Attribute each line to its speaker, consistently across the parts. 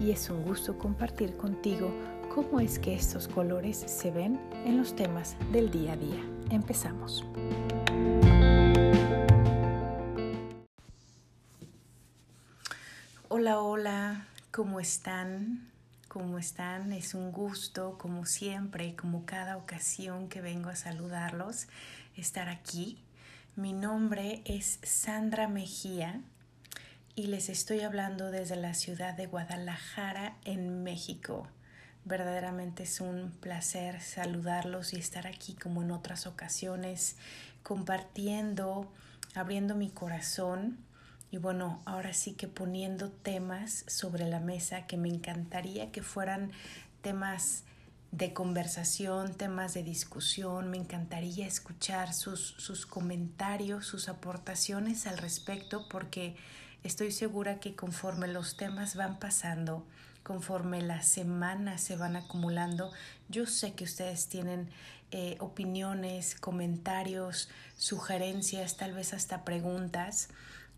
Speaker 1: y es un gusto compartir contigo cómo es que estos colores se ven en los temas del día a día. Empezamos. Hola, hola, ¿cómo están? ¿Cómo están? Es un gusto, como siempre, como cada ocasión que vengo a saludarlos, estar aquí. Mi nombre es Sandra Mejía y les estoy hablando desde la ciudad de Guadalajara, en México. Verdaderamente es un placer saludarlos y estar aquí como en otras ocasiones, compartiendo, abriendo mi corazón y bueno, ahora sí que poniendo temas sobre la mesa que me encantaría que fueran temas de conversación, temas de discusión. Me encantaría escuchar sus, sus comentarios, sus aportaciones al respecto porque Estoy segura que conforme los temas van pasando, conforme las semanas se van acumulando, yo sé que ustedes tienen eh, opiniones, comentarios, sugerencias, tal vez hasta preguntas.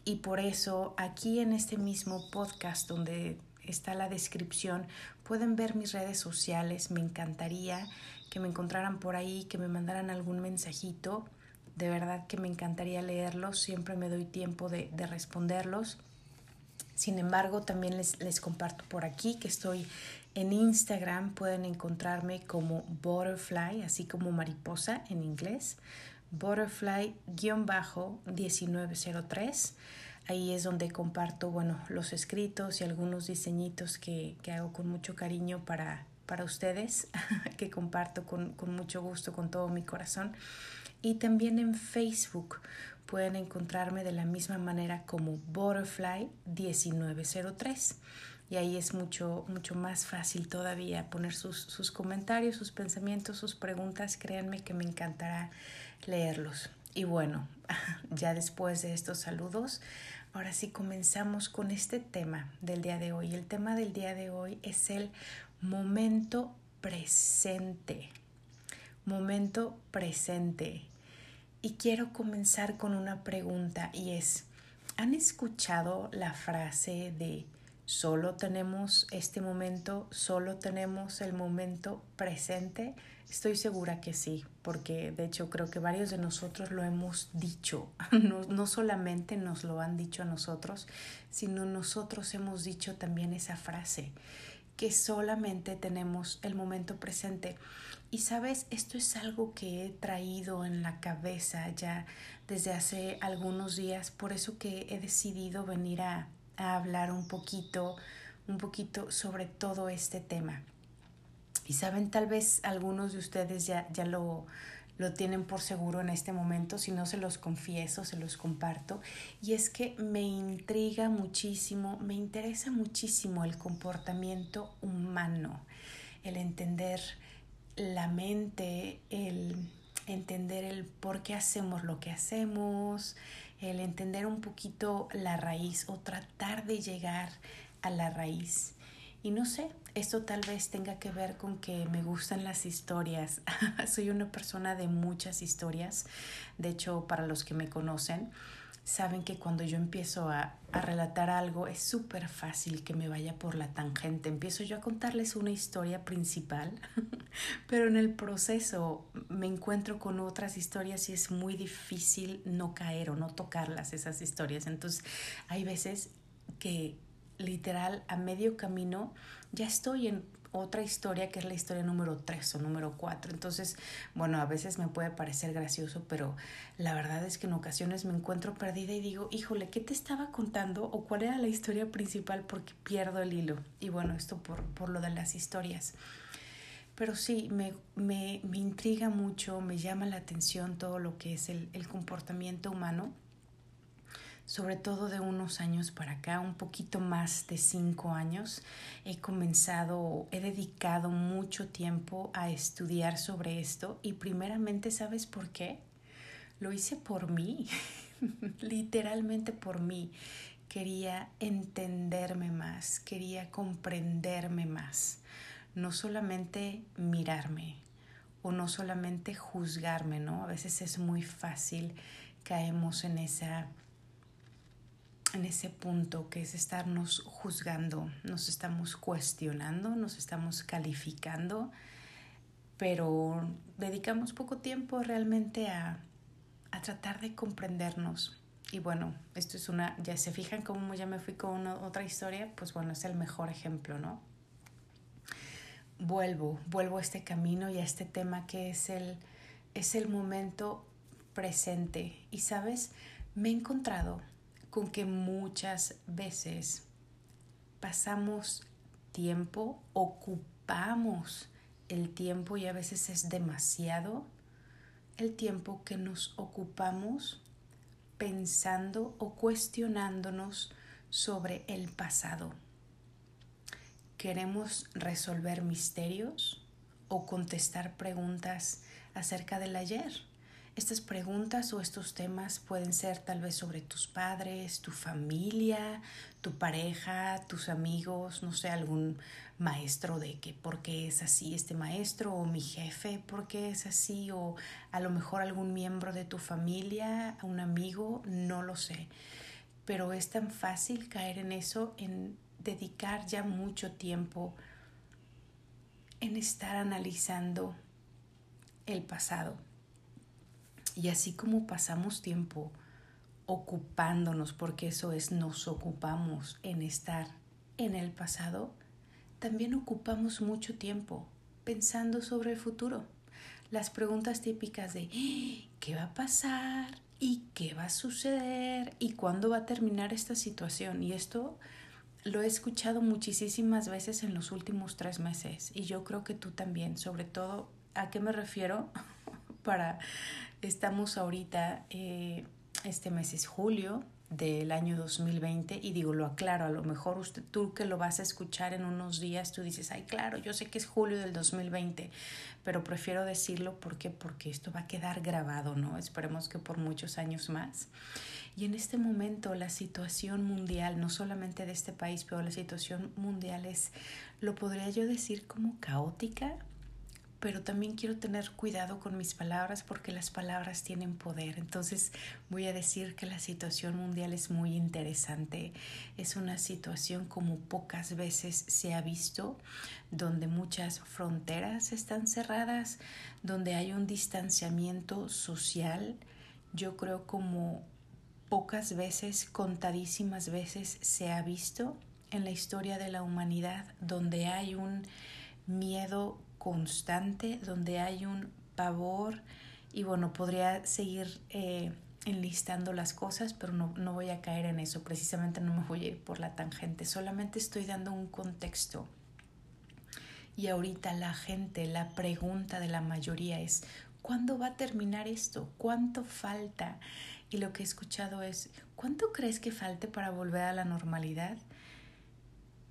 Speaker 1: Y por eso aquí en este mismo podcast donde está la descripción, pueden ver mis redes sociales. Me encantaría que me encontraran por ahí, que me mandaran algún mensajito de verdad que me encantaría leerlos, siempre me doy tiempo de, responderlos. Sin embargo, también les, comparto por aquí que estoy en Instagram, pueden encontrarme como Butterfly, así como mariposa en inglés, Butterfly-1903. Ahí es donde comparto, bueno, los escritos y algunos diseñitos que, hago con mucho cariño para, para ustedes, que comparto con mucho gusto, con todo mi corazón y también en Facebook pueden encontrarme de la misma manera como Butterfly 1903 y ahí es mucho, mucho más fácil todavía poner sus, sus comentarios, sus pensamientos, sus preguntas. Créanme que me encantará leerlos. Y bueno, ya después de estos saludos, ahora sí comenzamos con este tema del día de hoy. El tema del día de hoy es el momento presente momento presente. Y quiero comenzar con una pregunta y es, ¿han escuchado la frase de solo tenemos este momento, solo tenemos el momento presente? Estoy segura que sí, porque de hecho creo que varios de nosotros lo hemos dicho. No, no, solamente nos lo han dicho a nosotros, sino nosotros hemos dicho también esa frase, que solamente tenemos el momento presente. Y sabes, esto es algo que he traído en la cabeza ya desde hace algunos días, por eso que he decidido venir a, hablar un poquito, un poquito sobre todo este tema. Y saben, tal vez algunos de ustedes ya, ya lo, lo tienen por seguro en este momento, si no se los confieso, se los comparto, y es que me intriga muchísimo, me interesa muchísimo el comportamiento humano, el entender la mente, el entender el por qué hacemos lo que hacemos, el entender un poquito la raíz o tratar de llegar a la raíz. Y no sé, esto tal vez tenga que ver con que me gustan las historias. Soy una persona de muchas historias. De hecho, para los que me conocen, saben que cuando yo empiezo a, relatar algo es súper fácil que me vaya por la tangente. Empiezo yo a contarles una historia principal, pero en el proceso me encuentro con otras historias y es muy difícil no caer o no tocarlas esas historias. Entonces hay veces que literal a medio camino ya estoy en otra historia que es la historia número 3 o número 4. Entonces, bueno, a veces me puede parecer gracioso, pero la verdad es que en ocasiones me encuentro perdida y digo, híjole, ¿qué te estaba contando? ¿O cuál era la historia principal? Porque pierdo el hilo. Y bueno, esto por, por lo de las historias. Pero sí, me, me, me, intriga mucho, me llama la atención todo lo que es el, el comportamiento humano. Sobre todo de unos años para acá, un poquito más de cinco años, he comenzado, he dedicado mucho tiempo a estudiar sobre esto y primeramente, ¿sabes por qué? Lo hice por mí, literalmente por mí. Quería entenderme más, quería comprenderme más, no solamente mirarme o no solamente juzgarme, ¿no? A veces es muy fácil caemos en esa en ese punto que es estarnos juzgando, nos estamos cuestionando, nos estamos calificando, pero dedicamos poco tiempo realmente a, a tratar de comprendernos. Y bueno, esto es una, ya se fijan cómo ya me fui con otra historia, pues bueno, es el mejor ejemplo, ¿no? Vuelvo, vuelvo a este camino y a este tema que es el, es el momento presente. Y sabes, me he encontrado con que muchas veces pasamos tiempo, ocupamos el tiempo y a veces es demasiado el tiempo que nos ocupamos pensando o cuestionándonos sobre el pasado. Queremos resolver misterios o contestar preguntas acerca del ayer estas preguntas o estos temas pueden ser tal vez sobre tus padres, tu familia, tu pareja, tus amigos, no sé, algún maestro de que por qué es así este maestro o mi jefe, por qué es así o a lo mejor algún miembro de tu familia, un amigo, no lo sé. Pero es tan fácil caer en eso, en dedicar ya mucho tiempo en estar analizando el pasado y así como pasamos tiempo ocupándonos, porque eso es, nos ocupamos en estar en el pasado, también ocupamos mucho tiempo pensando sobre el futuro. Las preguntas típicas de ¿qué va a pasar? ¿Y qué va a suceder? ¿Y cuándo va a terminar esta situación? Y esto lo he escuchado muchísimas veces en los últimos tres meses y yo creo que tú también, sobre todo, ¿a qué me refiero? Para Estamos ahorita, eh, este mes es julio del año 2020 y digo, lo aclaro, a lo mejor usted, tú que lo vas a escuchar en unos días, tú dices, ay, claro, yo sé que es julio del 2020, pero prefiero decirlo porque, porque esto va a quedar grabado, ¿no? Esperemos que por muchos años más. Y en este momento la situación mundial, no solamente de este país, pero la situación mundial es, lo podría yo decir como caótica, pero también quiero tener cuidado con mis palabras porque las palabras tienen poder. Entonces voy a decir que la situación mundial es muy interesante. Es una situación como pocas veces se ha visto, donde muchas fronteras están cerradas, donde hay un distanciamiento social. Yo creo como pocas veces, contadísimas veces se ha visto en la historia de la humanidad, donde hay un miedo constante, donde hay un pavor y bueno, podría seguir eh, enlistando las cosas, pero no, no voy a caer en eso, precisamente no me voy a ir por la tangente, solamente estoy dando un contexto. Y ahorita la gente, la pregunta de la mayoría es, ¿cuándo va a terminar esto? ¿Cuánto falta? Y lo que he escuchado es, ¿cuánto crees que falte para volver a la normalidad?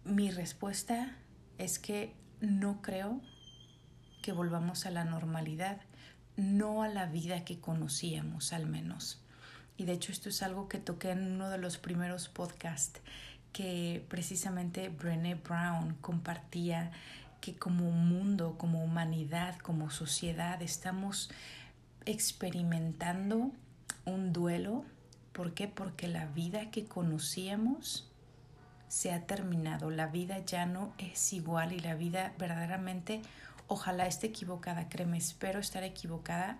Speaker 1: Mi respuesta es que no creo volvamos a la normalidad, no a la vida que conocíamos al menos. Y de hecho esto es algo que toqué en uno de los primeros podcasts que precisamente Brené Brown compartía que como mundo, como humanidad, como sociedad estamos experimentando un duelo. ¿Por qué? Porque la vida que conocíamos se ha terminado, la vida ya no es igual y la vida verdaderamente Ojalá esté equivocada, créeme, espero estar equivocada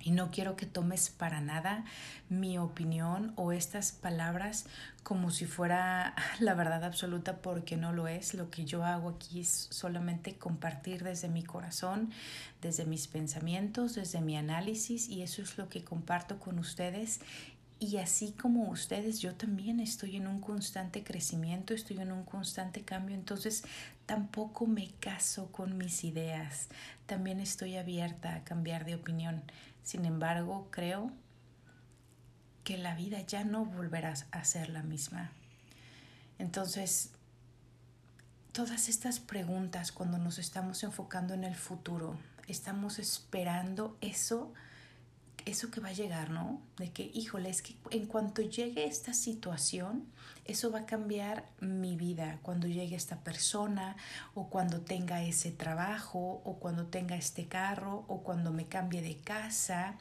Speaker 1: y no quiero que tomes para nada mi opinión o estas palabras como si fuera la verdad absoluta porque no lo es. Lo que yo hago aquí es solamente compartir desde mi corazón, desde mis pensamientos, desde mi análisis y eso es lo que comparto con ustedes y así como ustedes, yo también estoy en un constante crecimiento, estoy en un constante cambio, entonces tampoco me caso con mis ideas, también estoy abierta a cambiar de opinión. Sin embargo, creo que la vida ya no volverá a ser la misma. Entonces, todas estas preguntas cuando nos estamos enfocando en el futuro, estamos esperando eso, eso que va a llegar, ¿no? De que, híjole, es que en cuanto llegue esta situación, eso va a cambiar mi vida. Cuando llegue esta persona, o cuando tenga ese trabajo, o cuando tenga este carro, o cuando me cambie de casa,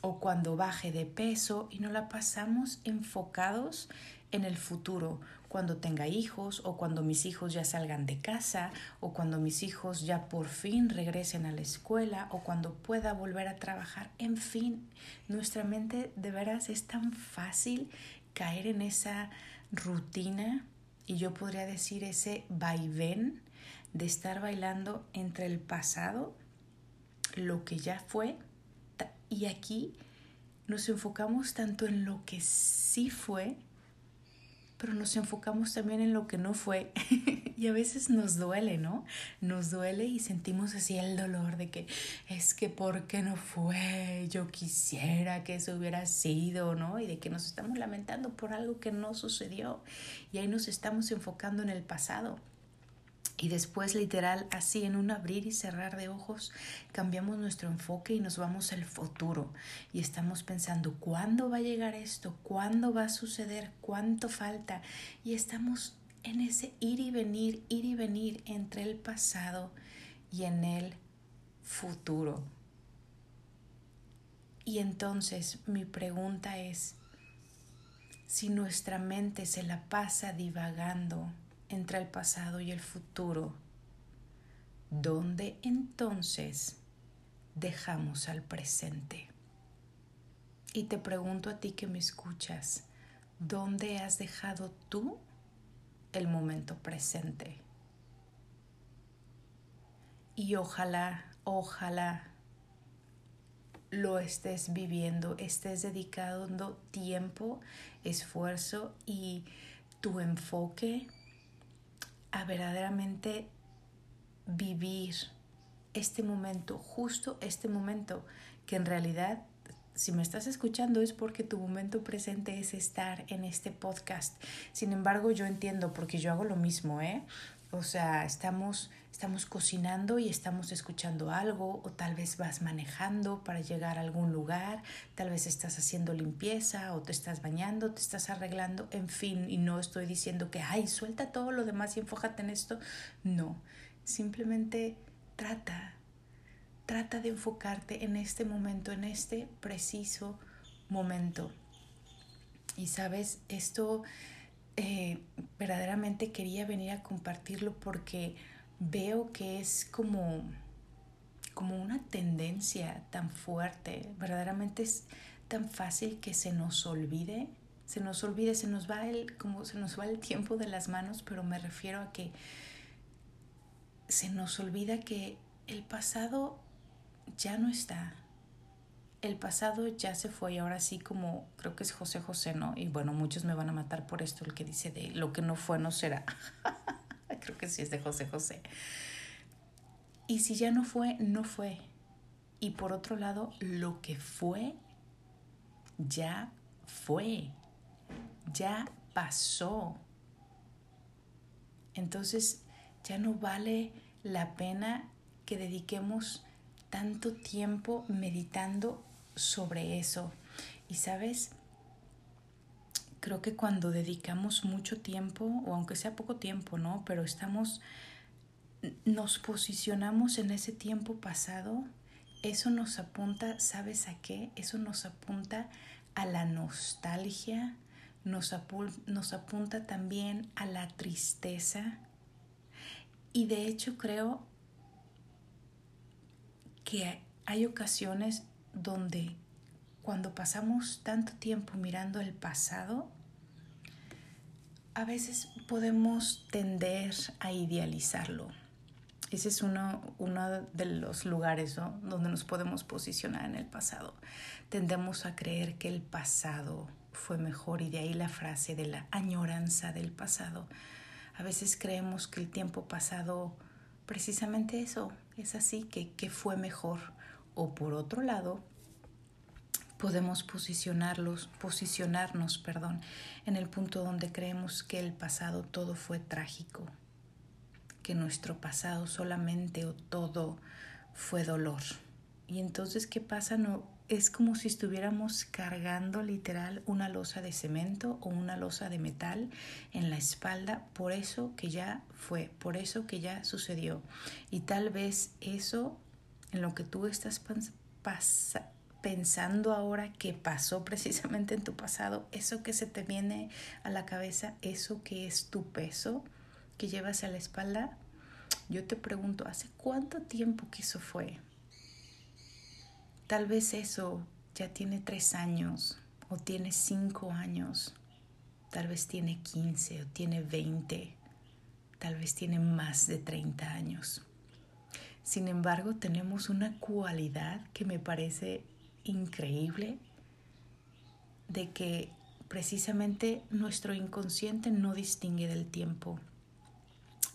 Speaker 1: o cuando baje de peso, y no la pasamos enfocados en el futuro, cuando tenga hijos o cuando mis hijos ya salgan de casa o cuando mis hijos ya por fin regresen a la escuela o cuando pueda volver a trabajar. En fin, nuestra mente de veras es tan fácil caer en esa rutina y yo podría decir ese vaivén de estar bailando entre el pasado, lo que ya fue, y aquí nos enfocamos tanto en lo que sí fue, pero nos enfocamos también en lo que no fue y a veces nos duele, ¿no? Nos duele y sentimos así el dolor de que es que ¿por qué no fue? Yo quisiera que eso hubiera sido, ¿no? Y de que nos estamos lamentando por algo que no sucedió y ahí nos estamos enfocando en el pasado. Y después, literal, así en un abrir y cerrar de ojos, cambiamos nuestro enfoque y nos vamos al futuro. Y estamos pensando, ¿cuándo va a llegar esto? ¿Cuándo va a suceder? ¿Cuánto falta? Y estamos en ese ir y venir, ir y venir entre el pasado y en el futuro. Y entonces mi pregunta es, si nuestra mente se la pasa divagando, entre el pasado y el futuro, ¿dónde entonces dejamos al presente? Y te pregunto a ti que me escuchas, ¿dónde has dejado tú el momento presente? Y ojalá, ojalá lo estés viviendo, estés dedicando tiempo, esfuerzo y tu enfoque a verdaderamente vivir este momento, justo este momento, que en realidad, si me estás escuchando es porque tu momento presente es estar en este podcast. Sin embargo, yo entiendo porque yo hago lo mismo, ¿eh? O sea, estamos, estamos cocinando y estamos escuchando algo o tal vez vas manejando para llegar a algún lugar, tal vez estás haciendo limpieza o te estás bañando, te estás arreglando, en fin, y no estoy diciendo que, ay, suelta todo lo demás y enfócate en esto. No, simplemente trata, trata de enfocarte en este momento, en este preciso momento. Y sabes, esto eh, verdaderamente quería venir a compartirlo porque veo que es como, como una tendencia tan fuerte, verdaderamente es tan fácil que se nos olvide, se nos olvide, se nos va el, como se nos va el tiempo de las manos, pero me refiero a que se nos olvida que el pasado ya no está, el pasado ya se fue y ahora sí como creo que es José José, ¿no? Y bueno, muchos me van a matar por esto, el que dice de lo que no fue no será. creo que sí es de José José. Y si ya no fue, no fue. Y por otro lado, lo que fue, ya fue. Ya pasó. Entonces, ya no vale la pena que dediquemos tanto tiempo meditando sobre eso. Y sabes, creo que cuando dedicamos mucho tiempo, o aunque sea poco tiempo, ¿no? Pero estamos, nos posicionamos en ese tiempo pasado, eso nos apunta, ¿sabes a qué? Eso nos apunta a la nostalgia, nos, nos apunta también a la tristeza. Y de hecho creo que hay ocasiones donde cuando pasamos tanto tiempo mirando el pasado, a veces podemos tender a idealizarlo. Ese es uno, uno de los lugares donde nos podemos posicionar en el pasado. Tendemos a creer que el pasado fue mejor y de ahí la frase de la añoranza del pasado. A veces creemos que el tiempo pasado, precisamente eso, es así, que, que fue mejor. O por otro lado, podemos posicionarlos, posicionarnos, perdón, en el punto donde creemos que el pasado todo fue trágico, que nuestro pasado solamente o todo fue dolor. Y entonces, ¿qué pasa? No, es como si estuviéramos cargando literal una losa de cemento o una losa de metal en la espalda por eso que ya fue, por eso que ya sucedió. Y tal vez eso en lo que tú estás pensando ahora que pasó precisamente en tu pasado, eso que se te viene a la cabeza, eso que es tu peso que llevas a la espalda, yo te pregunto, ¿hace cuánto tiempo que eso fue? Tal vez eso ya tiene tres años o tiene cinco años, tal vez tiene quince o tiene veinte, tal vez tiene más de treinta años. Sin embargo, tenemos una cualidad que me parece increíble de que precisamente nuestro inconsciente no distingue del tiempo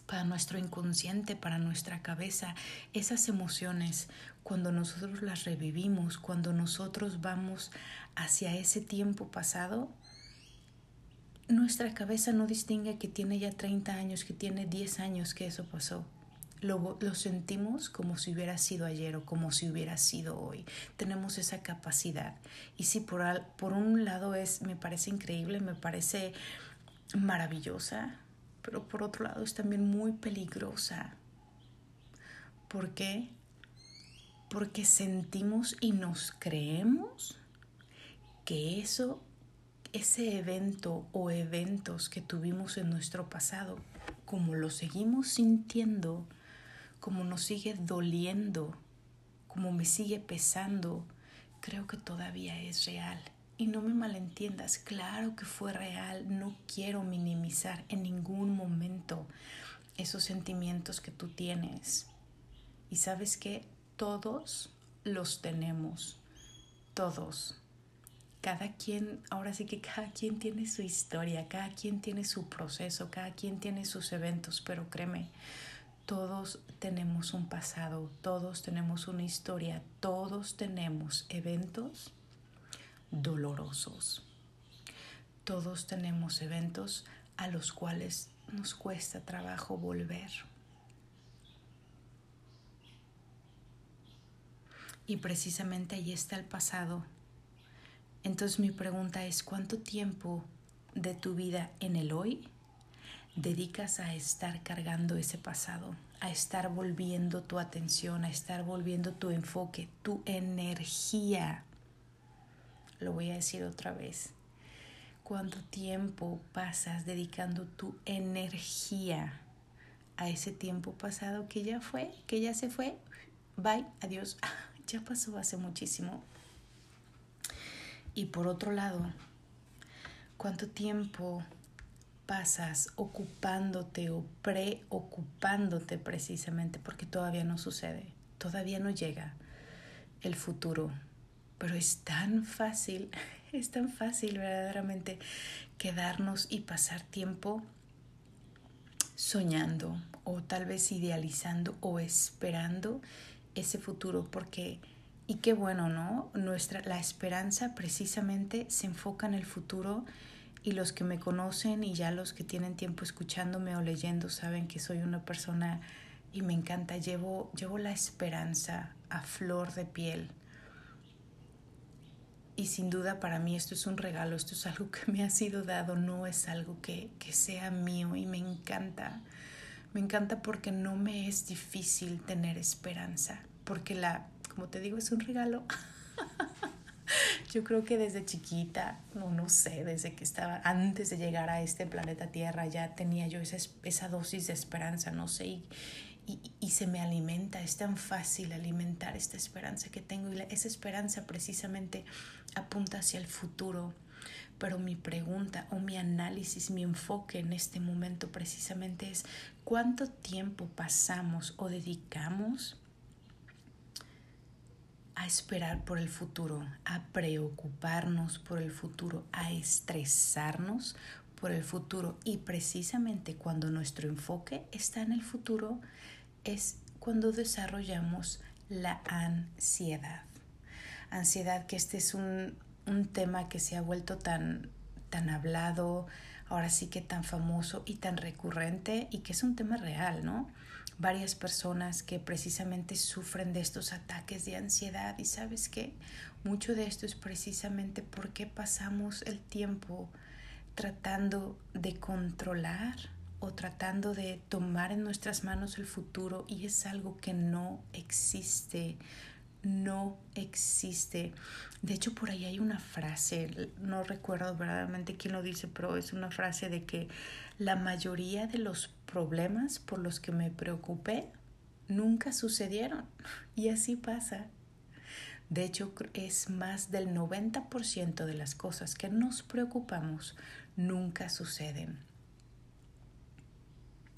Speaker 1: para nuestro inconsciente, para nuestra cabeza, esas emociones, cuando nosotros las revivimos, cuando nosotros vamos hacia ese tiempo pasado, nuestra cabeza no distingue que tiene ya 30 años, que tiene 10 años que eso pasó. Lo, lo, sentimos como si hubiera sido ayer o como si hubiera sido hoy. Tenemos esa capacidad. Y si por, por un lado es, me parece increíble, me parece maravillosa, pero por otro lado es también muy peligrosa. ¿Por qué? Porque sentimos y nos creemos que eso, ese evento o eventos que tuvimos en nuestro pasado, como lo seguimos sintiendo, como nos sigue doliendo, como me sigue pesando, creo que todavía es real. Y no me malentiendas, claro que fue real, no quiero minimizar en ningún momento esos sentimientos que tú tienes. Y sabes que todos los tenemos, todos. Cada quien, ahora sí que cada quien tiene su historia, cada quien tiene su proceso, cada quien tiene sus eventos, pero créeme, todos tenemos un pasado, todos tenemos una historia, todos tenemos eventos dolorosos. Todos tenemos eventos a los cuales nos cuesta trabajo volver. Y precisamente ahí está el pasado. Entonces mi pregunta es, ¿cuánto tiempo de tu vida en el hoy dedicas a estar cargando ese pasado, a estar volviendo tu atención, a estar volviendo tu enfoque, tu energía lo voy a decir otra vez. ¿Cuánto tiempo pasas dedicando tu energía a ese tiempo pasado que ya fue, que ya se fue? Bye, adiós. Ya pasó hace muchísimo. Y por otro lado, ¿cuánto tiempo pasas ocupándote o preocupándote precisamente porque todavía no sucede, todavía no llega el futuro pero es tan fácil, es tan fácil verdaderamente quedarnos y pasar tiempo soñando o tal vez idealizando o esperando ese futuro porque y qué bueno, ¿no? Nuestra la esperanza precisamente se enfoca en el futuro y los que me conocen y ya los que tienen tiempo escuchándome o leyendo saben que soy una persona y me encanta, llevo llevo la esperanza a flor de piel y sin duda para mí esto es un regalo, esto es algo que me ha sido dado, no es algo que, que sea mío y me encanta. Me encanta porque no me es difícil tener esperanza, porque la, como te digo, es un regalo. Yo creo que desde chiquita, no, no sé, desde que estaba, antes de llegar a este planeta Tierra, ya tenía yo esa, esa dosis de esperanza, no sé, y, y, se me alimenta, es tan fácil alimentar esta esperanza que tengo y esa esperanza precisamente apunta hacia el futuro. Pero mi pregunta o mi análisis, mi enfoque en este momento precisamente es cuánto tiempo pasamos o dedicamos a esperar por el futuro, a preocuparnos por el futuro, a estresarnos por el futuro. Y precisamente cuando nuestro enfoque está en el futuro, es cuando desarrollamos la ansiedad. Ansiedad que este es un, un tema que se ha vuelto tan, tan hablado, ahora sí que tan famoso y tan recurrente y que es un tema real, ¿no? Varias personas que precisamente sufren de estos ataques de ansiedad y sabes qué, mucho de esto es precisamente porque pasamos el tiempo tratando de controlar o tratando de tomar en nuestras manos el futuro y es algo que no existe, no existe. De hecho, por ahí hay una frase, no recuerdo verdaderamente quién lo dice, pero es una frase de que la mayoría de los problemas por los que me preocupé nunca sucedieron. Y así pasa. De hecho, es más del 90% de las cosas que nos preocupamos nunca suceden.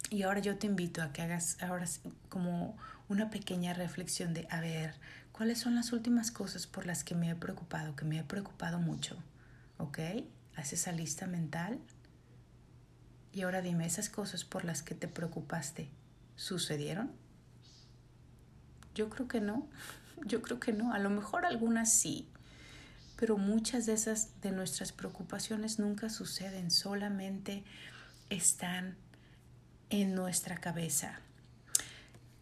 Speaker 1: Y ahora yo te invito a que hagas ahora como una pequeña reflexión de, a ver, ¿cuáles son las últimas cosas por las que me he preocupado, que me he preocupado mucho? ¿Ok? Haz esa lista mental. Y ahora dime, ¿esas cosas por las que te preocupaste sucedieron? Yo creo que no. Yo creo que no. A lo mejor algunas sí. Pero muchas de esas de nuestras preocupaciones nunca suceden, solamente están en nuestra cabeza.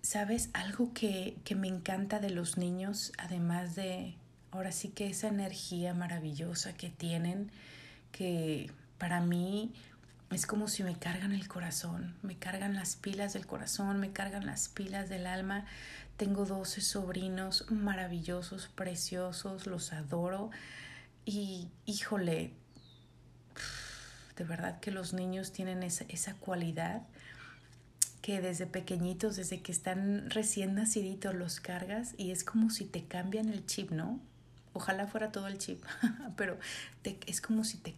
Speaker 1: ¿Sabes? Algo que, que me encanta de los niños, además de, ahora sí que esa energía maravillosa que tienen, que para mí es como si me cargan el corazón, me cargan las pilas del corazón, me cargan las pilas del alma. Tengo 12 sobrinos maravillosos, preciosos, los adoro. Y híjole, de verdad que los niños tienen esa, esa cualidad que desde pequeñitos, desde que están recién naciditos, los cargas y es como si te cambian el chip, ¿no? Ojalá fuera todo el chip, pero es como si te,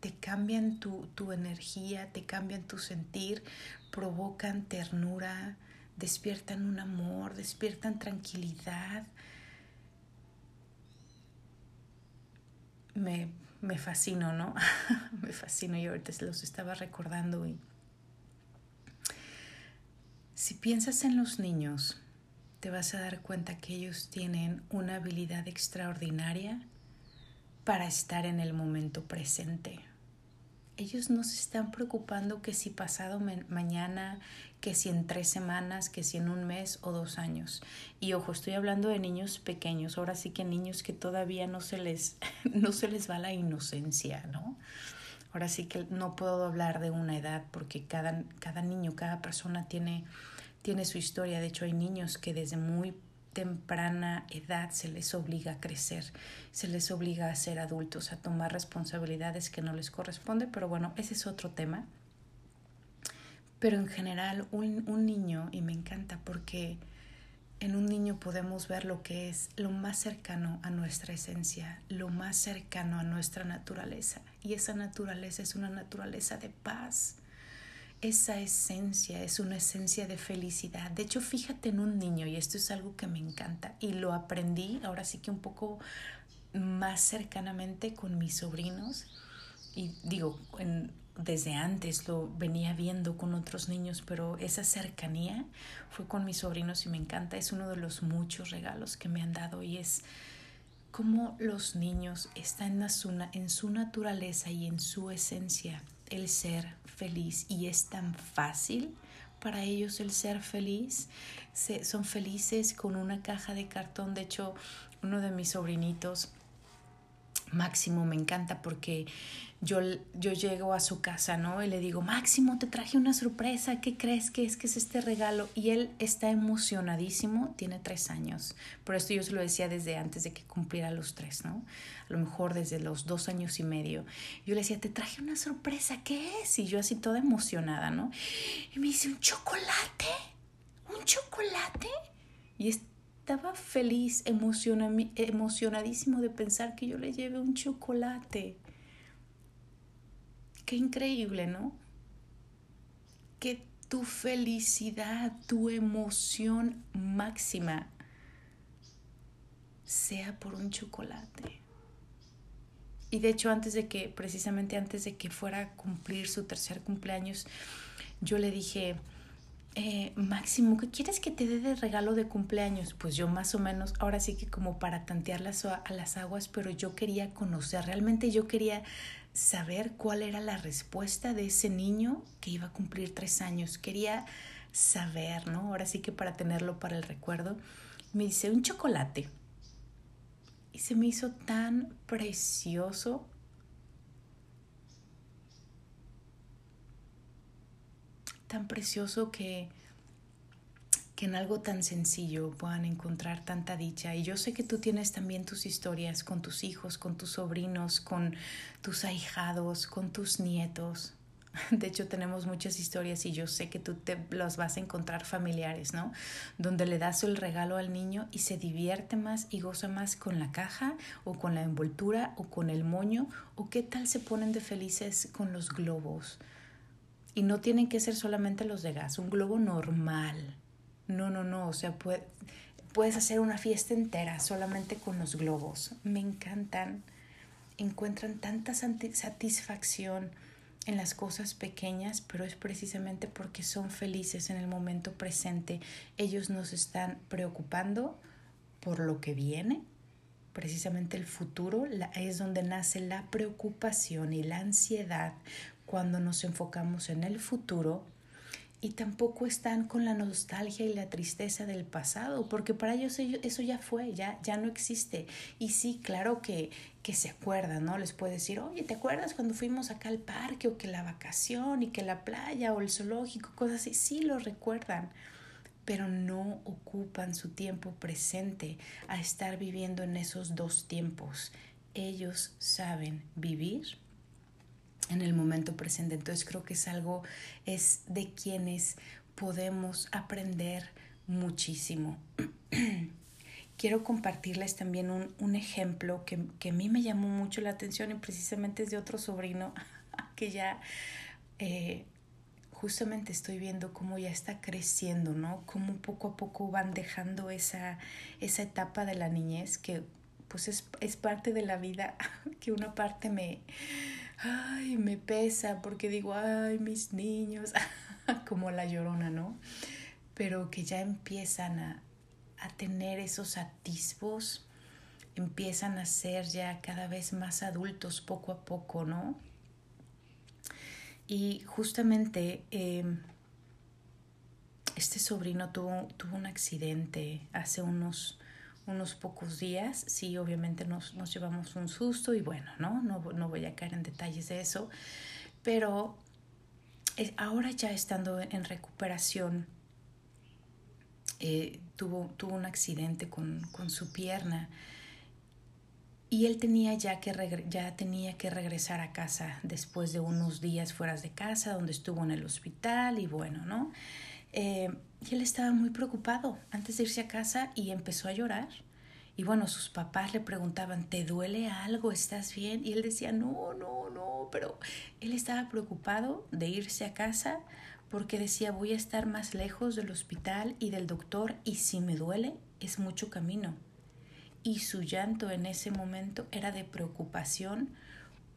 Speaker 1: te cambian tu, tu energía, te cambian tu sentir, provocan ternura, despiertan un amor, despiertan tranquilidad. Me, me fascino, ¿no? me fascino y ahorita los estaba recordando y si piensas en los niños, te vas a dar cuenta que ellos tienen una habilidad extraordinaria para estar en el momento presente. Ellos no se están preocupando que si pasado mañana, que si en tres semanas, que si en un mes o dos años. Y ojo, estoy hablando de niños pequeños, ahora sí que niños que todavía no se les, no se les va la inocencia, ¿no? Ahora sí que no puedo hablar de una edad porque cada, cada niño, cada persona tiene, tiene su historia. De hecho, hay niños que desde muy temprana edad se les obliga a crecer, se les obliga a ser adultos, a tomar responsabilidades que no les corresponde, pero bueno, ese es otro tema. Pero en general, un, un niño, y me encanta porque en un niño podemos ver lo que es lo más cercano a nuestra esencia, lo más cercano a nuestra naturaleza. Y esa naturaleza es una naturaleza de paz. Esa esencia es una esencia de felicidad. De hecho, fíjate en un niño, y esto es algo que me encanta, y lo aprendí ahora sí que un poco más cercanamente con mis sobrinos. Y digo, desde antes lo venía viendo con otros niños, pero esa cercanía fue con mis sobrinos y me encanta. Es uno de los muchos regalos que me han dado y es como los niños están en su, en su naturaleza y en su esencia el ser feliz y es tan fácil para ellos el ser feliz. Se, son felices con una caja de cartón. De hecho, uno de mis sobrinitos, Máximo, me encanta porque yo, yo llego a su casa, ¿no? Y le digo, Máximo, te traje una sorpresa, ¿qué crees que es que es este regalo? Y él está emocionadísimo, tiene tres años. Por esto yo se lo decía desde antes de que cumpliera los tres, ¿no? A lo mejor desde los dos años y medio. Yo le decía, te traje una sorpresa, ¿qué es? Y yo así toda emocionada, ¿no? Y me dice, ¿un chocolate? ¿Un chocolate? Y estaba feliz, emocionadísimo de pensar que yo le lleve un chocolate. Qué increíble, ¿no? Que tu felicidad, tu emoción máxima sea por un chocolate. Y de hecho, antes de que, precisamente antes de que fuera a cumplir su tercer cumpleaños, yo le dije, eh, Máximo, ¿qué quieres que te dé de regalo de cumpleaños? Pues yo más o menos, ahora sí que como para tantear las, a las aguas, pero yo quería conocer, realmente yo quería saber cuál era la respuesta de ese niño que iba a cumplir tres años. Quería saber, ¿no? Ahora sí que para tenerlo para el recuerdo. Me dice un chocolate. Y se me hizo tan precioso tan precioso que, que en algo tan sencillo puedan encontrar tanta dicha. Y yo sé que tú tienes también tus historias con tus hijos, con tus sobrinos, con tus ahijados, con tus nietos. De hecho, tenemos muchas historias y yo sé que tú te las vas a encontrar familiares, ¿no? Donde le das el regalo al niño y se divierte más y goza más con la caja o con la envoltura o con el moño o qué tal se ponen de felices con los globos y no tienen que ser solamente los de gas, un globo normal. No, no, no, o sea, puedes hacer una fiesta entera solamente con los globos. Me encantan. Encuentran tanta satisfacción en las cosas pequeñas, pero es precisamente porque son felices en el momento presente. Ellos nos están preocupando por lo que viene, precisamente el futuro, es donde nace la preocupación y la ansiedad cuando nos enfocamos en el futuro y tampoco están con la nostalgia y la tristeza del pasado, porque para ellos eso ya fue, ya, ya no existe. Y sí, claro que, que se acuerdan, ¿no? Les puede decir, oye, ¿te acuerdas cuando fuimos acá al parque o que la vacación y que la playa o el zoológico, cosas así? Sí lo recuerdan, pero no ocupan su tiempo presente a estar viviendo en esos dos tiempos. Ellos saben vivir en el momento presente. Entonces creo que es algo, es de quienes podemos aprender muchísimo. Quiero compartirles también un, un ejemplo que, que, a mí me llamó mucho la atención y precisamente es de otro sobrino que ya eh, justamente estoy viendo cómo ya está creciendo, ¿no? Cómo poco a poco van dejando esa, esa etapa de la niñez que pues es, es parte de la vida, que una parte me, ay, me pesa porque digo, ay, mis niños, como la llorona, ¿no? Pero que ya empiezan a, a tener esos atisbos, empiezan a ser ya cada vez más adultos poco a poco, ¿no? Y justamente em, este sobrino tuvo, tuvo un accidente hace unos unos pocos días. Sí, obviamente nos, nos llevamos un susto y bueno, ¿no? ¿no? No voy a caer en detalles de eso, pero ahora ya estando en recuperación, eh, tuvo, tuvo un accidente con, con, su pierna y él tenía ya que, ya tenía que regresar a casa después de unos días fuera de casa, donde estuvo en el hospital y bueno, ¿no? Eh, y él estaba muy preocupado antes de irse a casa y empezó a llorar. Y bueno, sus papás le preguntaban, ¿te duele algo? ¿Estás bien? Y él decía, no, no, no, pero él estaba preocupado de irse a casa porque decía, voy a estar más lejos del hospital y del doctor y si me duele es mucho camino. Y su llanto en ese momento era de preocupación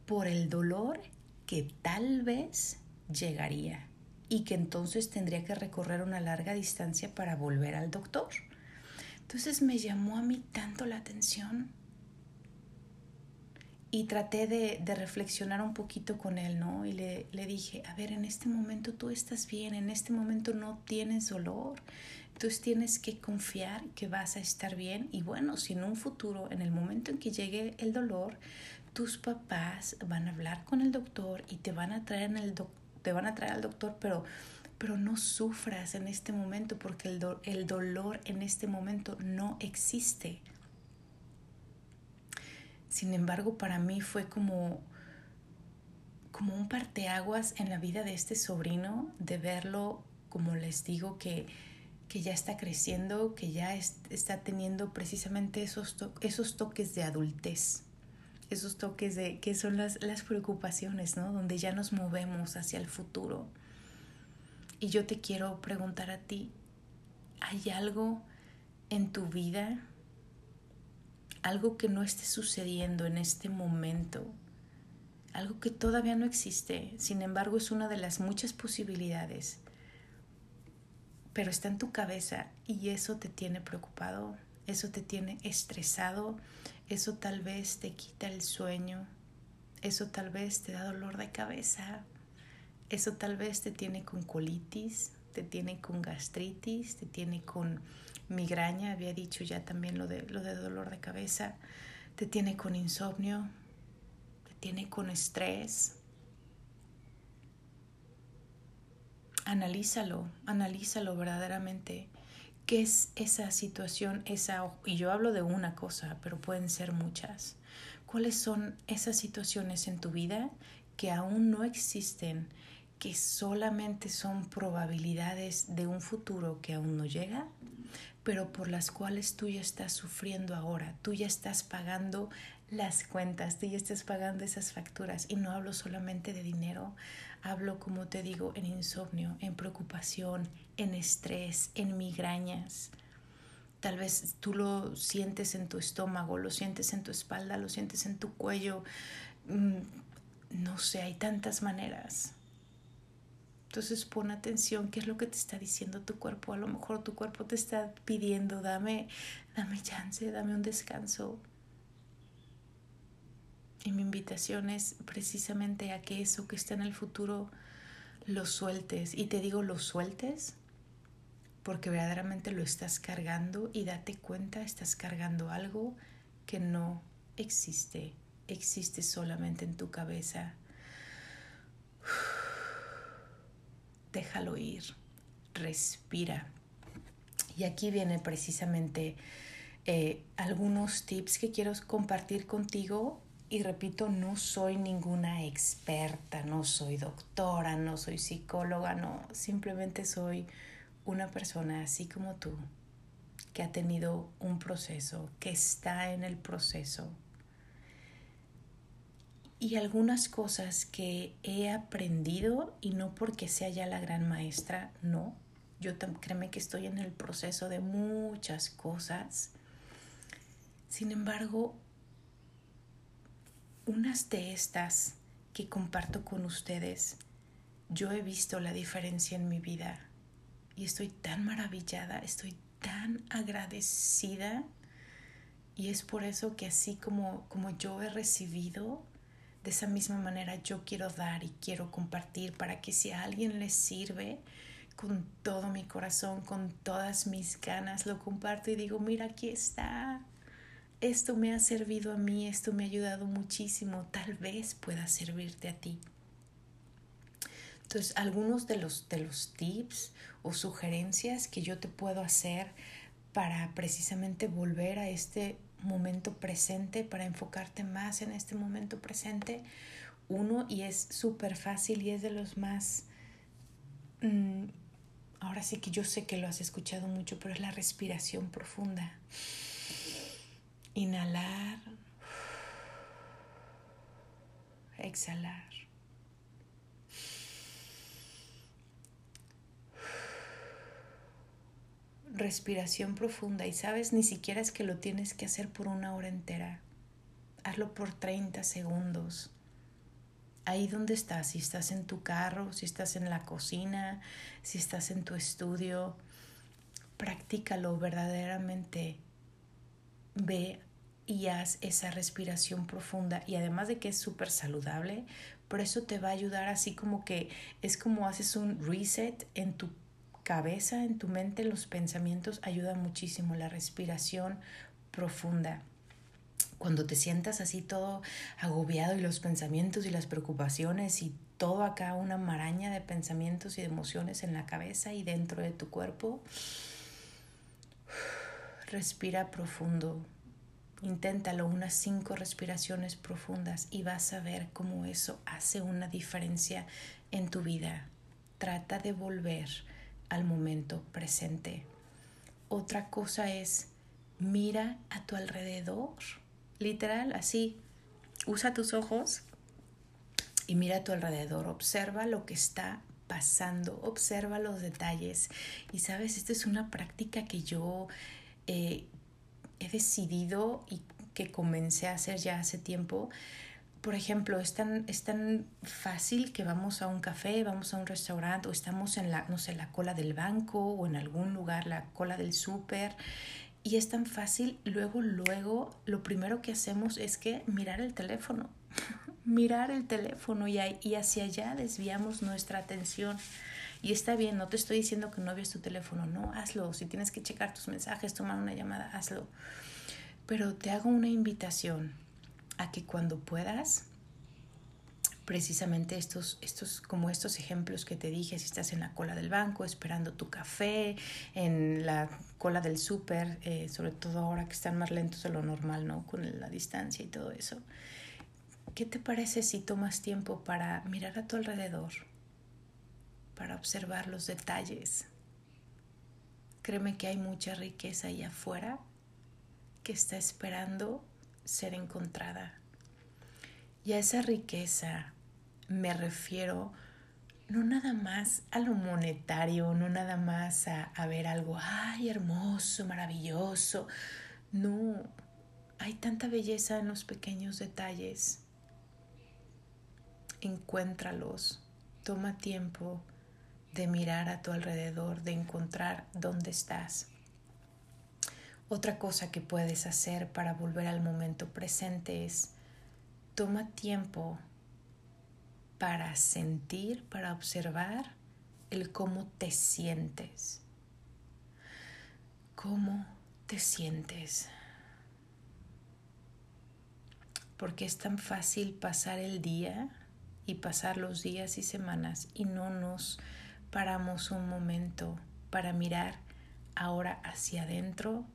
Speaker 1: por el dolor que tal vez llegaría y que entonces tendría que recorrer una larga distancia para volver al doctor. Entonces me llamó a mí tanto la atención y traté de, reflexionar un poquito con él, ¿no? Y le, le dije, a ver, en este momento tú estás bien, en este momento no tienes dolor, entonces tienes que confiar que vas a estar bien y bueno, si en un futuro, en el momento en que llegue el dolor, tus papás van a hablar con el doctor y te van a traer en el doctor te van a traer al doctor, pero, pero no sufras en este momento porque el, el dolor en este momento no existe. Sin embargo, para mí fue como, como un parteaguas en la vida de este sobrino, de verlo, como les digo, que, que ya está creciendo, que ya está teniendo precisamente esos, esos toques de adultez esos toques de que son las, las preocupaciones, ¿no? Donde ya nos movemos hacia el futuro. Y yo te quiero preguntar a ti, ¿hay algo en tu vida, algo que no esté sucediendo en este momento, algo que todavía no existe, sin embargo es una de las muchas posibilidades pero está en tu cabeza y eso te tiene preocupado, eso te tiene estresado, eso tal vez te quita el sueño, eso tal vez te da dolor de cabeza, eso tal vez te tiene con colitis, te tiene con gastritis, te tiene con migraña, había dicho ya también lo de, lo de dolor de cabeza, te tiene con insomnio, te tiene con estrés. Analízalo, analízalo verdaderamente. ¿Qué es esa situación? Esa, y yo hablo de una cosa, pero pueden ser muchas. ¿Cuáles son esas situaciones en tu vida que aún no existen, que solamente son probabilidades de un futuro que aún no llega, pero por las cuales tú ya estás sufriendo ahora, tú ya estás pagando las cuentas, tú ya estás pagando esas facturas. Y no hablo solamente de dinero, hablo, como te digo, en insomnio, en preocupación, en estrés, en migrañas. Tal vez tú lo sientes en tu estómago, lo sientes en tu espalda, lo sientes en tu cuello. Mm, no sé, hay tantas maneras. Entonces pon atención, qué es lo que te está diciendo tu cuerpo. A lo mejor tu cuerpo te está pidiendo, dame, dame chance, dame un descanso. Y mi invitación es precisamente a que eso que está en el futuro lo sueltes. Y te digo lo sueltes porque verdaderamente lo estás cargando y date cuenta, estás cargando algo que no existe, existe solamente en tu cabeza déjalo ir, respira. Y aquí viene precisamente eh, algunos tips que quiero compartir contigo. Y repito, no soy ninguna experta, no soy doctora, no soy psicóloga, no, simplemente soy una persona así como tú, que ha tenido un proceso, que está en el proceso y algunas cosas que he aprendido y no porque sea ya la gran maestra, no. Yo créeme que estoy en el proceso de muchas cosas. Sin embargo, unas de estas que comparto con ustedes, yo he visto la diferencia en mi vida y estoy tan maravillada, estoy tan agradecida y es por eso que así como, como yo he recibido, de esa misma manera yo quiero dar y quiero compartir para que si a alguien le sirve, con todo mi corazón, con todas mis ganas, lo comparto y digo, mira, aquí está. Esto me ha servido a mí, esto me ha ayudado muchísimo, tal vez pueda servirte a ti. Entonces, algunos de los, de los tips o sugerencias que yo te puedo hacer para precisamente volver a este momento presente, para enfocarte más en este momento presente. Uno, y es súper fácil y es de los más... Mm, ahora sí que yo sé que lo has escuchado mucho, pero es la respiración profunda. Inhalar. Exhalar. Respiración profunda y sabes, ni siquiera es que lo tienes que hacer por una hora entera. Hazlo por 30 segundos. Ahí donde estás, si estás en tu carro, si estás en la cocina, si estás en tu estudio, practícalo verdaderamente. Ve y haz esa respiración profunda y además de que es súper saludable, por eso te va a ayudar así como que es como haces un reset en tu cabeza, en tu mente, los pensamientos ayuda muchísimo, la respiración profunda. Cuando te sientas así todo agobiado y los pensamientos y las preocupaciones y todo acá una maraña de pensamientos y de emociones en la cabeza y dentro de tu cuerpo, respira profundo. Inténtalo unas cinco respiraciones profundas y vas a ver cómo eso hace una diferencia en tu vida. Trata de volver al momento presente. Otra cosa es mira a tu alrededor, literal, así, usa tus ojos y mira a tu alrededor, observa lo que está pasando, observa los detalles. Y sabes, esta es una práctica que yo eh, he decidido y que comencé a hacer ya hace tiempo, por ejemplo, es tan, es tan fácil que vamos a un café, vamos a un restaurante o estamos en la, no sé, la cola del banco o en algún lugar, la cola del súper. Y es tan fácil, luego, luego, lo primero que hacemos es que mirar el teléfono, mirar el teléfono y, y hacia allá desviamos nuestra atención. Y está bien, no te estoy diciendo que no veas tu teléfono, no, hazlo. Si tienes que checar tus mensajes, tomar una llamada, hazlo. Pero te hago una invitación a que cuando puedas, precisamente estos, estos, como estos ejemplos que te dije, si estás en la cola del banco esperando tu café, en la cola del súper, eh, sobre todo ahora que están más lentos de lo normal, ¿no? Con la distancia y todo eso. ¿Qué te parece si tomas tiempo para mirar a tu alrededor, para observar los detalles? Créeme que hay mucha riqueza ahí afuera que está esperando ser encontrada. Y a esa riqueza me refiero no nada más a lo monetario, no nada más a, a, ver algo, ay, hermoso, maravilloso. No, hay tanta belleza en los pequeños detalles. Encuéntralos, toma tiempo de mirar a tu alrededor, de encontrar dónde estás. Otra cosa que puedes hacer para volver al momento presente es toma tiempo para sentir, para observar el cómo te sientes. ¿Cómo te sientes? Porque es tan fácil pasar el día y pasar los días y semanas y no nos paramos un momento para mirar ahora hacia adentro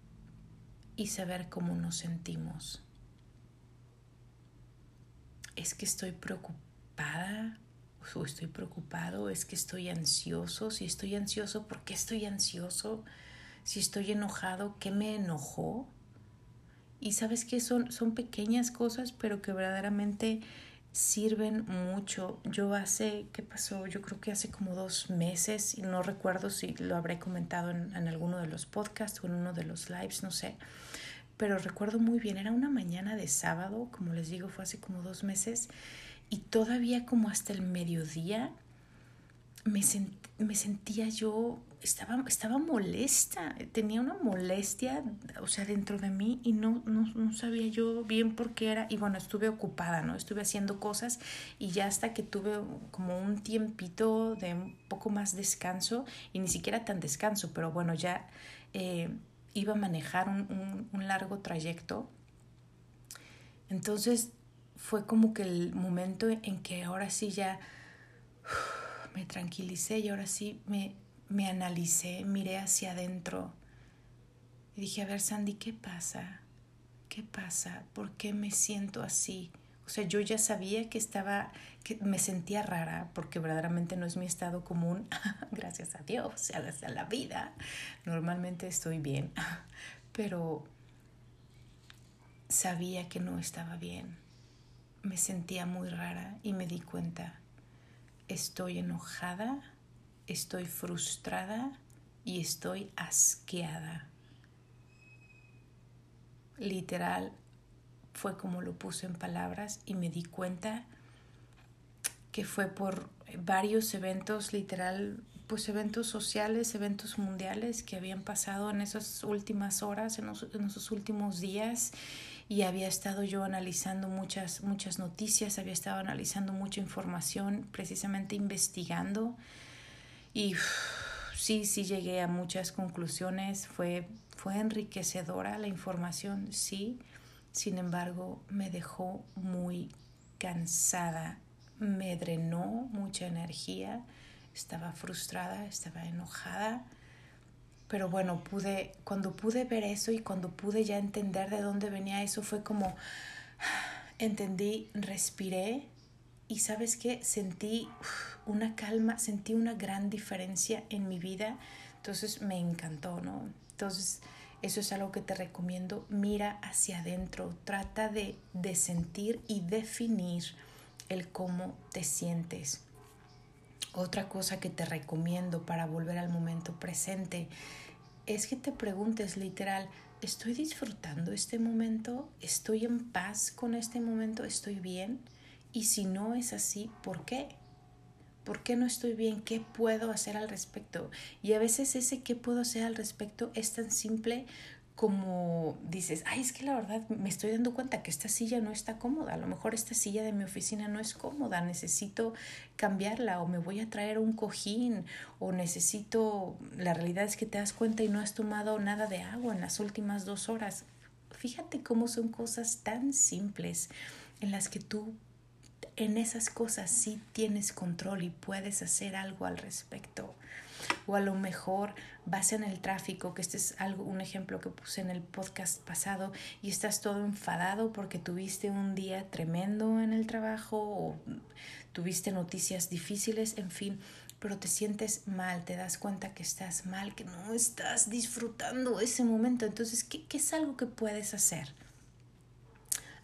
Speaker 1: y saber cómo nos sentimos. Es que estoy preocupada o estoy preocupado, es que estoy ansioso, si estoy ansioso, ¿por qué estoy ansioso? Si estoy enojado, ¿qué me enojó? Y sabes que son, son pequeñas cosas, pero que verdaderamente sirven mucho. Yo hace, ¿qué pasó? Yo creo que hace como dos meses, y no recuerdo si lo habré comentado en, en, alguno de los podcasts o en uno de los lives, no sé. Pero recuerdo muy bien, era una mañana de sábado, como les digo, fue hace como dos meses, y todavía como hasta el mediodía me, me sentía yo estaba, estaba molesta, tenía una molestia, o sea, dentro de mí y no, no, no, sabía yo bien por qué era. Y bueno, estuve ocupada, ¿no? Estuve haciendo cosas y ya hasta que tuve como un tiempito de un poco más descanso y ni siquiera tan descanso, pero bueno, ya eh, iba a manejar un, un, largo trayecto. Entonces fue como que el momento en que ahora sí ya me tranquilicé y ahora sí me me analicé, miré hacia adentro y dije, a ver Sandy, ¿qué pasa? ¿Qué pasa? ¿Por qué me siento así? O sea, yo ya sabía que estaba, me sentía rara, porque verdaderamente no es mi estado común, gracias a Dios, a a la vida. Normalmente estoy bien, pero sabía que no estaba bien. Me sentía muy rara y me di cuenta, estoy enojada estoy frustrada y estoy asqueada. Literal fue como lo puse en palabras y me di cuenta que fue por varios eventos, literal, pues eventos sociales, eventos mundiales que habían pasado en esas últimas horas, en, esos últimos días. Y había estado yo analizando muchas, muchas noticias, había estado analizando mucha información, precisamente investigando. Y sí, sí llegué a muchas conclusiones, fue, fue enriquecedora la información, sí, sin embargo me dejó muy cansada, me drenó mucha energía, estaba frustrada, estaba enojada, pero bueno, pude, cuando pude ver eso y cuando pude ya entender de dónde venía eso, fue como, entendí, respiré y sabes qué, sentí una calma, sentí una gran diferencia en mi vida, entonces me encantó, ¿no? Entonces, eso es algo que te recomiendo, mira hacia adentro, trata de, de sentir y definir el cómo te sientes. Otra cosa que te recomiendo para volver al momento presente es que te preguntes literal, ¿estoy disfrutando este momento? ¿Estoy en paz con este momento? ¿Estoy bien? Y si no es así, ¿por qué? ¿Por qué no estoy bien? ¿Qué puedo hacer al respecto? Y a veces ese qué puedo hacer al respecto es tan simple como dices, ay, es que la verdad me estoy dando cuenta que esta silla no está cómoda, a lo mejor esta silla de mi oficina no es cómoda, necesito cambiarla o me voy a traer un cojín o necesito, la realidad es que te das cuenta y no has tomado nada de agua en las últimas dos horas. Fíjate cómo son cosas tan simples en las que tú en esas cosas sí tienes control y puedes hacer algo al respecto o a lo mejor vas en el tráfico, que este es algo, un ejemplo que puse en el podcast pasado, y estás todo enfadado porque tuviste un día tremendo en el trabajo o tuviste noticias difíciles, en fin, pero te sientes mal, te das cuenta que estás mal, que no estás disfrutando ese momento. Entonces, ¿qué, qué es algo que puedes hacer?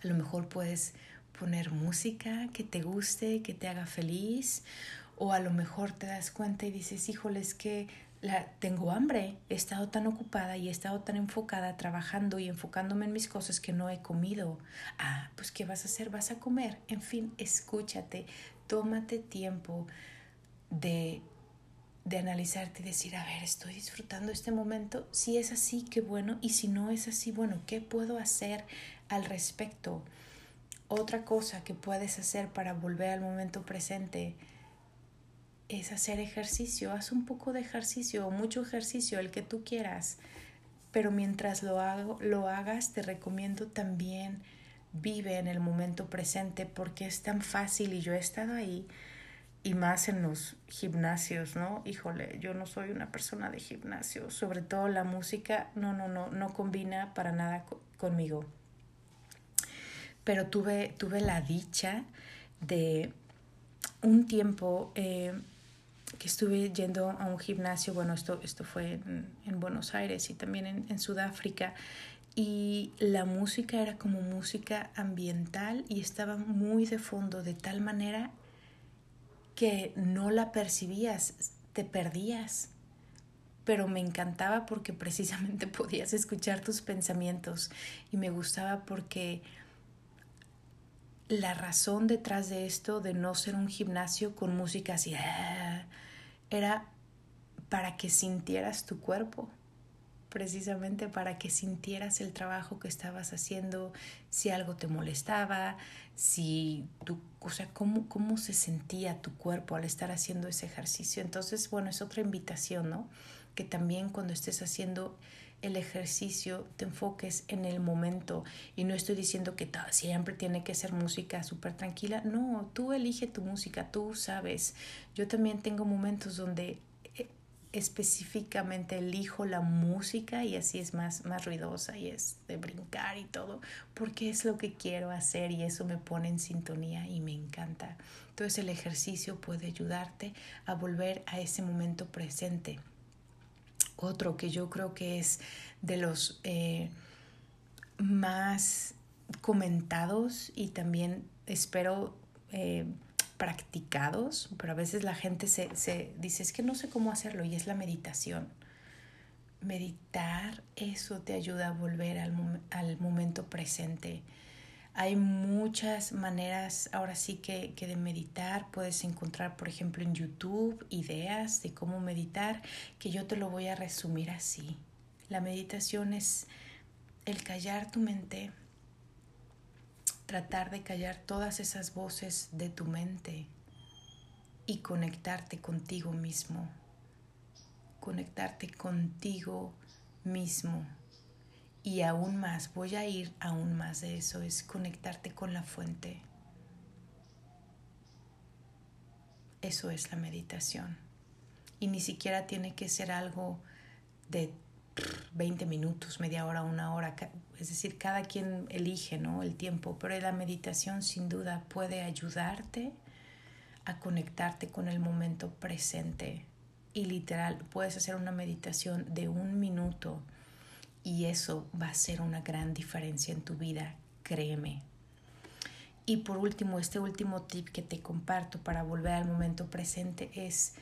Speaker 1: A lo mejor puedes poner música que te guste, que te haga feliz, o a lo mejor te das cuenta y dices, híjole, es que la, tengo hambre, he estado tan ocupada y he estado tan enfocada trabajando y enfocándome en mis cosas que no he comido. Ah, pues ¿qué vas a hacer? Vas a comer. En fin, escúchate, tómate tiempo de, de analizarte y decir, a ver, estoy disfrutando este momento. Si es así, qué bueno. Y si no es así, bueno, ¿qué puedo hacer al respecto? Otra cosa que puedes hacer para volver al momento presente es hacer ejercicio. Haz un poco de ejercicio mucho ejercicio, el que tú quieras. Pero mientras lo, hago, lo hagas, te recomiendo también vive en el momento presente porque es tan fácil y yo he estado ahí y más en los gimnasios, ¿no? Híjole, yo no soy una persona de gimnasio, sobre todo la música, no, no, no, no combina para nada conmigo. Pero tuve, tuve la dicha de un tiempo eh, que estuve yendo a un gimnasio, bueno, esto, esto fue en, Buenos Aires y también en, en, Sudáfrica, y la música era como música ambiental y estaba muy de fondo, de tal manera que no la percibías, te perdías. Pero me encantaba porque precisamente podías escuchar tus pensamientos y me gustaba porque la razón detrás de esto, de no ser un gimnasio con música así, ah, era para que sintieras tu cuerpo, precisamente para que sintieras el trabajo que estabas haciendo, si algo te molestaba, si tú, o sea, cómo, cómo se sentía tu cuerpo al estar haciendo ese ejercicio. Entonces, bueno, es otra invitación, ¿no? Que también cuando estés haciendo el ejercicio te enfoques en el momento. Y no estoy diciendo que siempre tiene que ser música súper tranquila, no, tú elige tu música, tú sabes, yo también tengo momentos donde eh, específicamente elijo la música y así es más, más ruidosa y es de brincar y todo, porque es lo que quiero hacer y eso me pone en sintonía y me encanta. Entonces el ejercicio puede ayudarte a volver a ese momento presente otro que yo creo que es de los eh, más comentados y también espero eh, practicados, pero a veces la gente se, se, dice es que no sé cómo hacerlo y es la meditación. Meditar, eso te ayuda a volver al, al momento presente hay muchas maneras ahora sí que, que, de meditar. Puedes encontrar, por ejemplo, en YouTube ideas de cómo meditar, que yo te lo voy a resumir así. La meditación es el callar tu mente, tratar de callar todas esas voces de tu mente y conectarte contigo mismo, conectarte contigo mismo y aún más, voy a ir aún más de eso, es conectarte con la fuente. Eso es la meditación. Y ni siquiera tiene que ser algo de 20 minutos, media hora, una hora. Es decir, cada quien elige ¿no? el tiempo, pero la meditación sin duda puede ayudarte a conectarte con el momento presente. Y literal, puedes hacer una meditación de un minuto y eso va a ser una gran diferencia en tu vida, créeme. Y por último, este último tip que te comparto para volver al momento presente es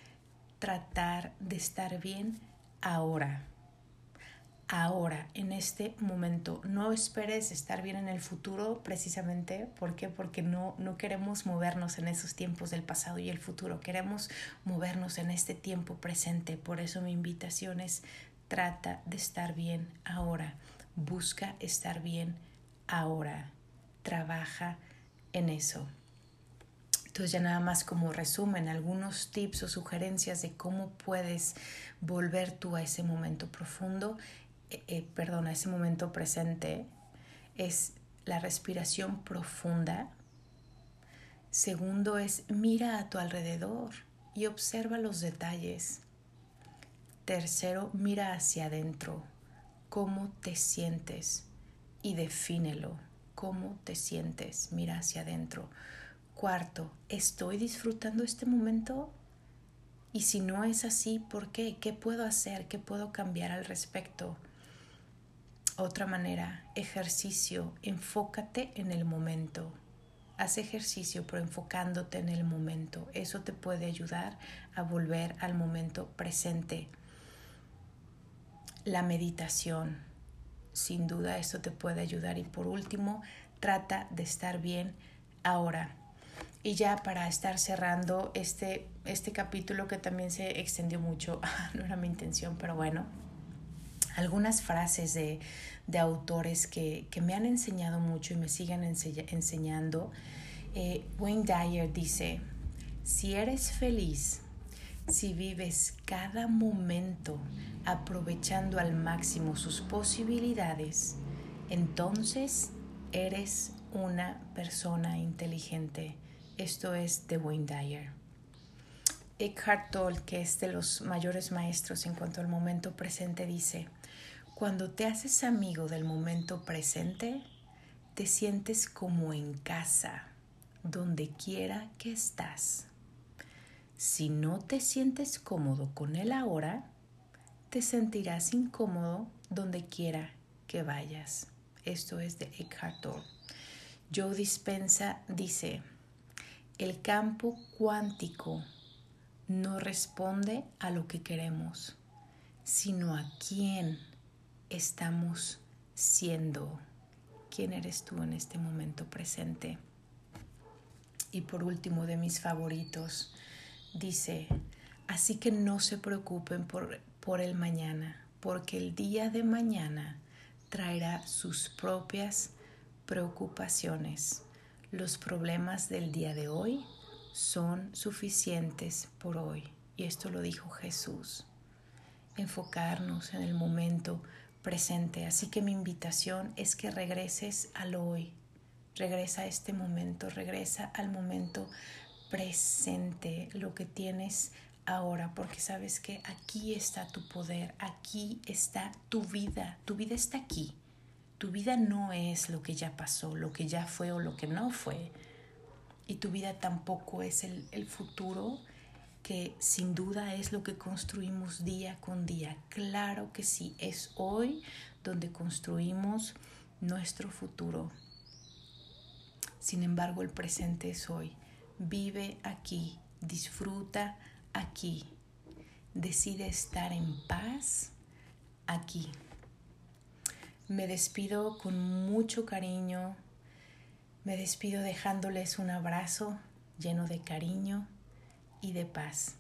Speaker 1: tratar de estar bien ahora. ahora, en este momento. No esperes estar bien en el futuro precisamente. ¿Por qué? Porque no, no queremos movernos en esos tiempos del pasado y el futuro. Queremos movernos en este tiempo presente. Por eso mi invitación es trata de estar bien ahora. Busca estar bien ahora. Trabaja en eso. Entonces ya nada más como resumen, algunos tips o sugerencias de cómo puedes volver tú a ese momento profundo eh, eh, perdón, a ese momento presente es la respiración profunda. Segundo es mira a tu alrededor y observa los detalles. Tercero, mira hacia adentro, cómo te sientes y defínelo, cómo te sientes, mira hacia adentro. Cuarto, ¿estoy disfrutando este momento? Y si no es así, ¿por qué? ¿Qué puedo hacer? ¿Qué puedo cambiar al respecto? Otra manera, ejercicio, enfócate en el momento. Haz ejercicio, pero enfocándote en el momento. Eso te puede ayudar a volver al momento presente. La meditación, sin duda esto te puede ayudar. Y por último, trata de estar bien ahora. Y ya para estar cerrando este, este capítulo que también se extendió mucho, no era mi intención, pero bueno, algunas frases de, autores que, me han enseñado mucho y me siguen enseñando. Eh, Wayne Dyer dice, si eres feliz, si vives cada momento aprovechando al máximo sus posibilidades, entonces eres una persona inteligente. Esto es de Wayne Dyer. Eckhart Tolle, que es de los mayores maestros en cuanto al momento presente, dice, cuando te haces amigo del momento presente, te sientes como en casa, donde quiera que estás. Si no te sientes cómodo con él ahora, te sentirás incómodo donde quiera que vayas. Esto es de Eckhart Tolle. Joe Dispensa dice, el campo cuántico no responde a lo que queremos, sino a quién estamos siendo. ¿Quién eres tú en este momento presente? Y por último, de mis favoritos, dice, así que no se preocupen por, por el mañana, porque el día de mañana traerá sus propias preocupaciones. Los problemas del día de hoy son suficientes por hoy. Y esto lo dijo Jesús. Enfocarnos en el momento presente. Así que mi invitación es que regreses al hoy. Regresa a este momento, regresa al momento presente, lo que tienes ahora, porque sabes que aquí está tu poder, aquí está tu vida, tu vida está aquí. Tu vida no es lo que ya pasó, lo que ya fue o lo que no fue y tu vida tampoco es el, el futuro que sin duda es lo que construimos día con día. Claro que sí, es hoy donde construimos nuestro futuro. Sin embargo, el presente es hoy. Vive aquí, disfruta aquí, decide estar en paz aquí. Me despido con mucho cariño, me despido dejándoles un abrazo lleno de cariño y de paz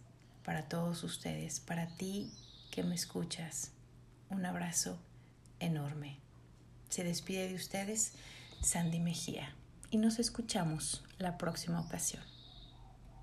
Speaker 1: para todos ustedes, para ti que me escuchas. Un abrazo enorme. Se despide de ustedes Sandy Mejía y nos escuchamos la próxima ocasión.